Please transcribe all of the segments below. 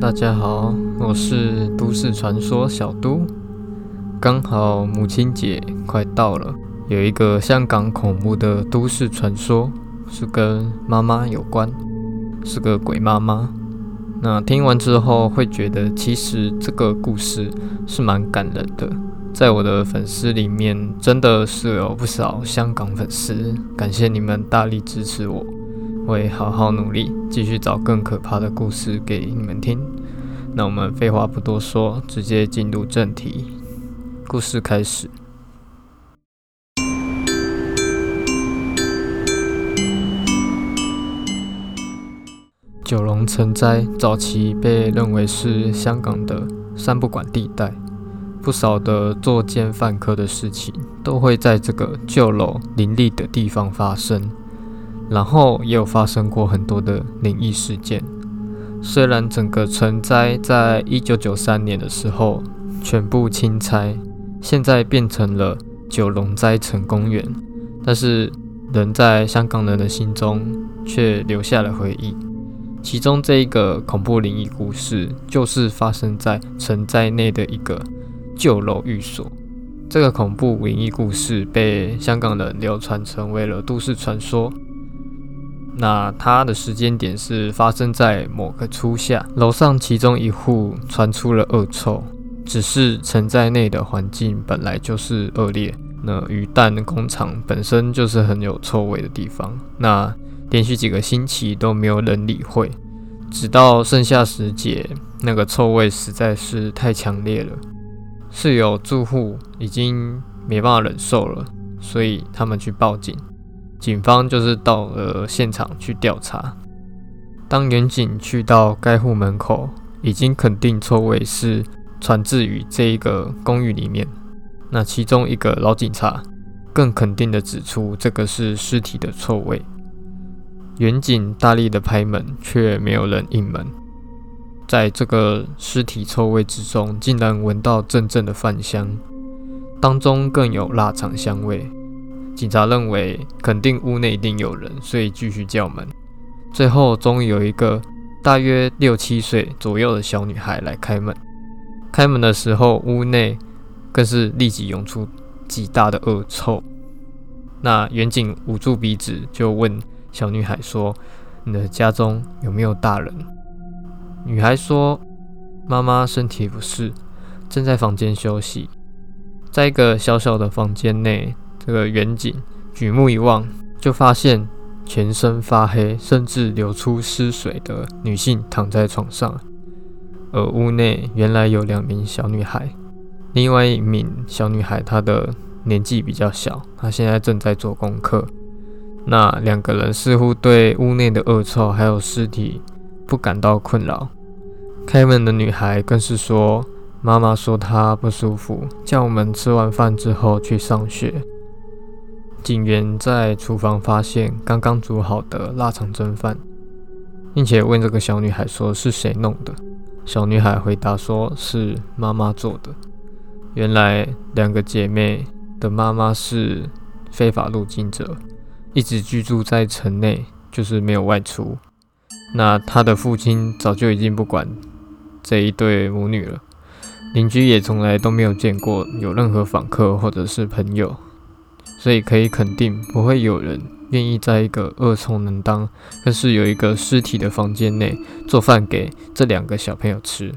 大家好，我是都市传说小都。刚好母亲节快到了，有一个香港恐怖的都市传说，是跟妈妈有关，是个鬼妈妈。那听完之后会觉得，其实这个故事是蛮感人的。在我的粉丝里面，真的是有不少香港粉丝，感谢你们大力支持我。会好好努力，继续找更可怕的故事给你们听。那我们废话不多说，直接进入正题。故事开始。九龙城寨早期被认为是香港的三不管地带，不少的作奸犯科的事情都会在这个旧楼林立的地方发生。然后也有发生过很多的灵异事件。虽然整个城寨在一九九三年的时候全部清拆，现在变成了九龙斋城公园，但是人在香港人的心中却留下了回忆。其中这一个恐怖灵异故事，就是发生在城寨内的一个旧楼寓所。这个恐怖灵异故事被香港人流传成为了都市传说。那它的时间点是发生在某个初夏，楼上其中一户传出了恶臭，只是城寨内的环境本来就是恶劣，那鱼蛋工厂本身就是很有臭味的地方，那连续几个星期都没有人理会，直到盛夏时节，那个臭味实在是太强烈了，室友住户已经没办法忍受了，所以他们去报警。警方就是到了现场去调查。当远警去到该户门口，已经肯定臭味是传自于这一个公寓里面。那其中一个老警察更肯定的指出，这个是尸体的臭味。远警大力的拍门，却没有人应门。在这个尸体臭味之中，竟然闻到阵阵的饭香，当中更有腊肠香味。警察认为肯定屋内一定有人，所以继续叫门。最后，终于有一个大约六七岁左右的小女孩来开门。开门的时候，屋内更是立即涌出极大的恶臭。那远景捂住鼻子，就问小女孩说：“你的家中有没有大人？”女孩说：“妈妈身体不适，正在房间休息，在一个小小的房间内。”这个远景举目一望，就发现全身发黑，甚至流出尸水的女性躺在床上，而屋内原来有两名小女孩，另外一名小女孩她的年纪比较小，她现在正在做功课。那两个人似乎对屋内的恶臭还有尸体不感到困扰。开门的女孩更是说：“妈妈说她不舒服，叫我们吃完饭之后去上学。”警员在厨房发现刚刚煮好的腊肠蒸饭，并且问这个小女孩说是谁弄的。小女孩回答说是妈妈做的。原来两个姐妹的妈妈是非法入境者，一直居住在城内，就是没有外出。那她的父亲早就已经不管这一对母女了，邻居也从来都没有见过有任何访客或者是朋友。所以可以肯定，不会有人愿意在一个恶臭能当，但是有一个尸体的房间内做饭给这两个小朋友吃。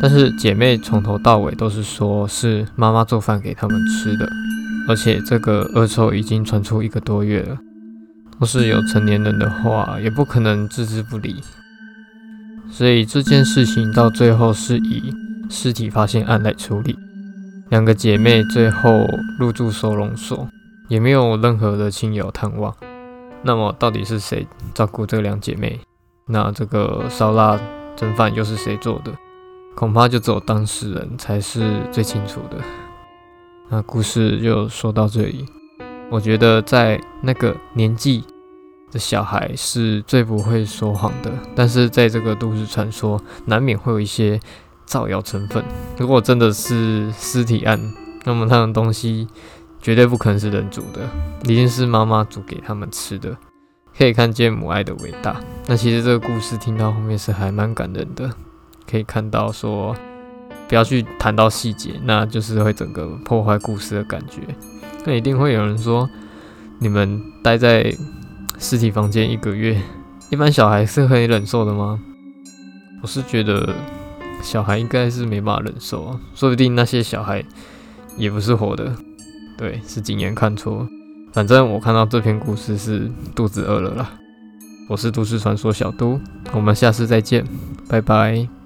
但是姐妹从头到尾都是说是妈妈做饭给他们吃的，而且这个恶臭已经传出一个多月了。若是有成年人的话，也不可能置之不理。所以这件事情到最后是以尸体发现案来处理。两个姐妹最后入住收容所。也没有任何的亲友探望，那么到底是谁照顾这两姐妹？那这个烧腊蒸饭又是谁做的？恐怕就只有当事人才是最清楚的。那故事就说到这里。我觉得在那个年纪的小孩是最不会说谎的，但是在这个都市传说，难免会有一些造谣成分。如果真的是尸体案，那么他的东西。绝对不可能是人煮的，一定是妈妈煮给他们吃的。可以看见母爱的伟大。那其实这个故事听到后面是还蛮感人的，可以看到说，不要去谈到细节，那就是会整个破坏故事的感觉。那一定会有人说，你们待在尸体房间一个月，一般小孩是可以忍受的吗？我是觉得小孩应该是没办法忍受啊，说不定那些小孩也不是活的，对，是景言看错。反正我看到这篇故事是肚子饿了啦。我是都市传说小都，我们下次再见，拜拜。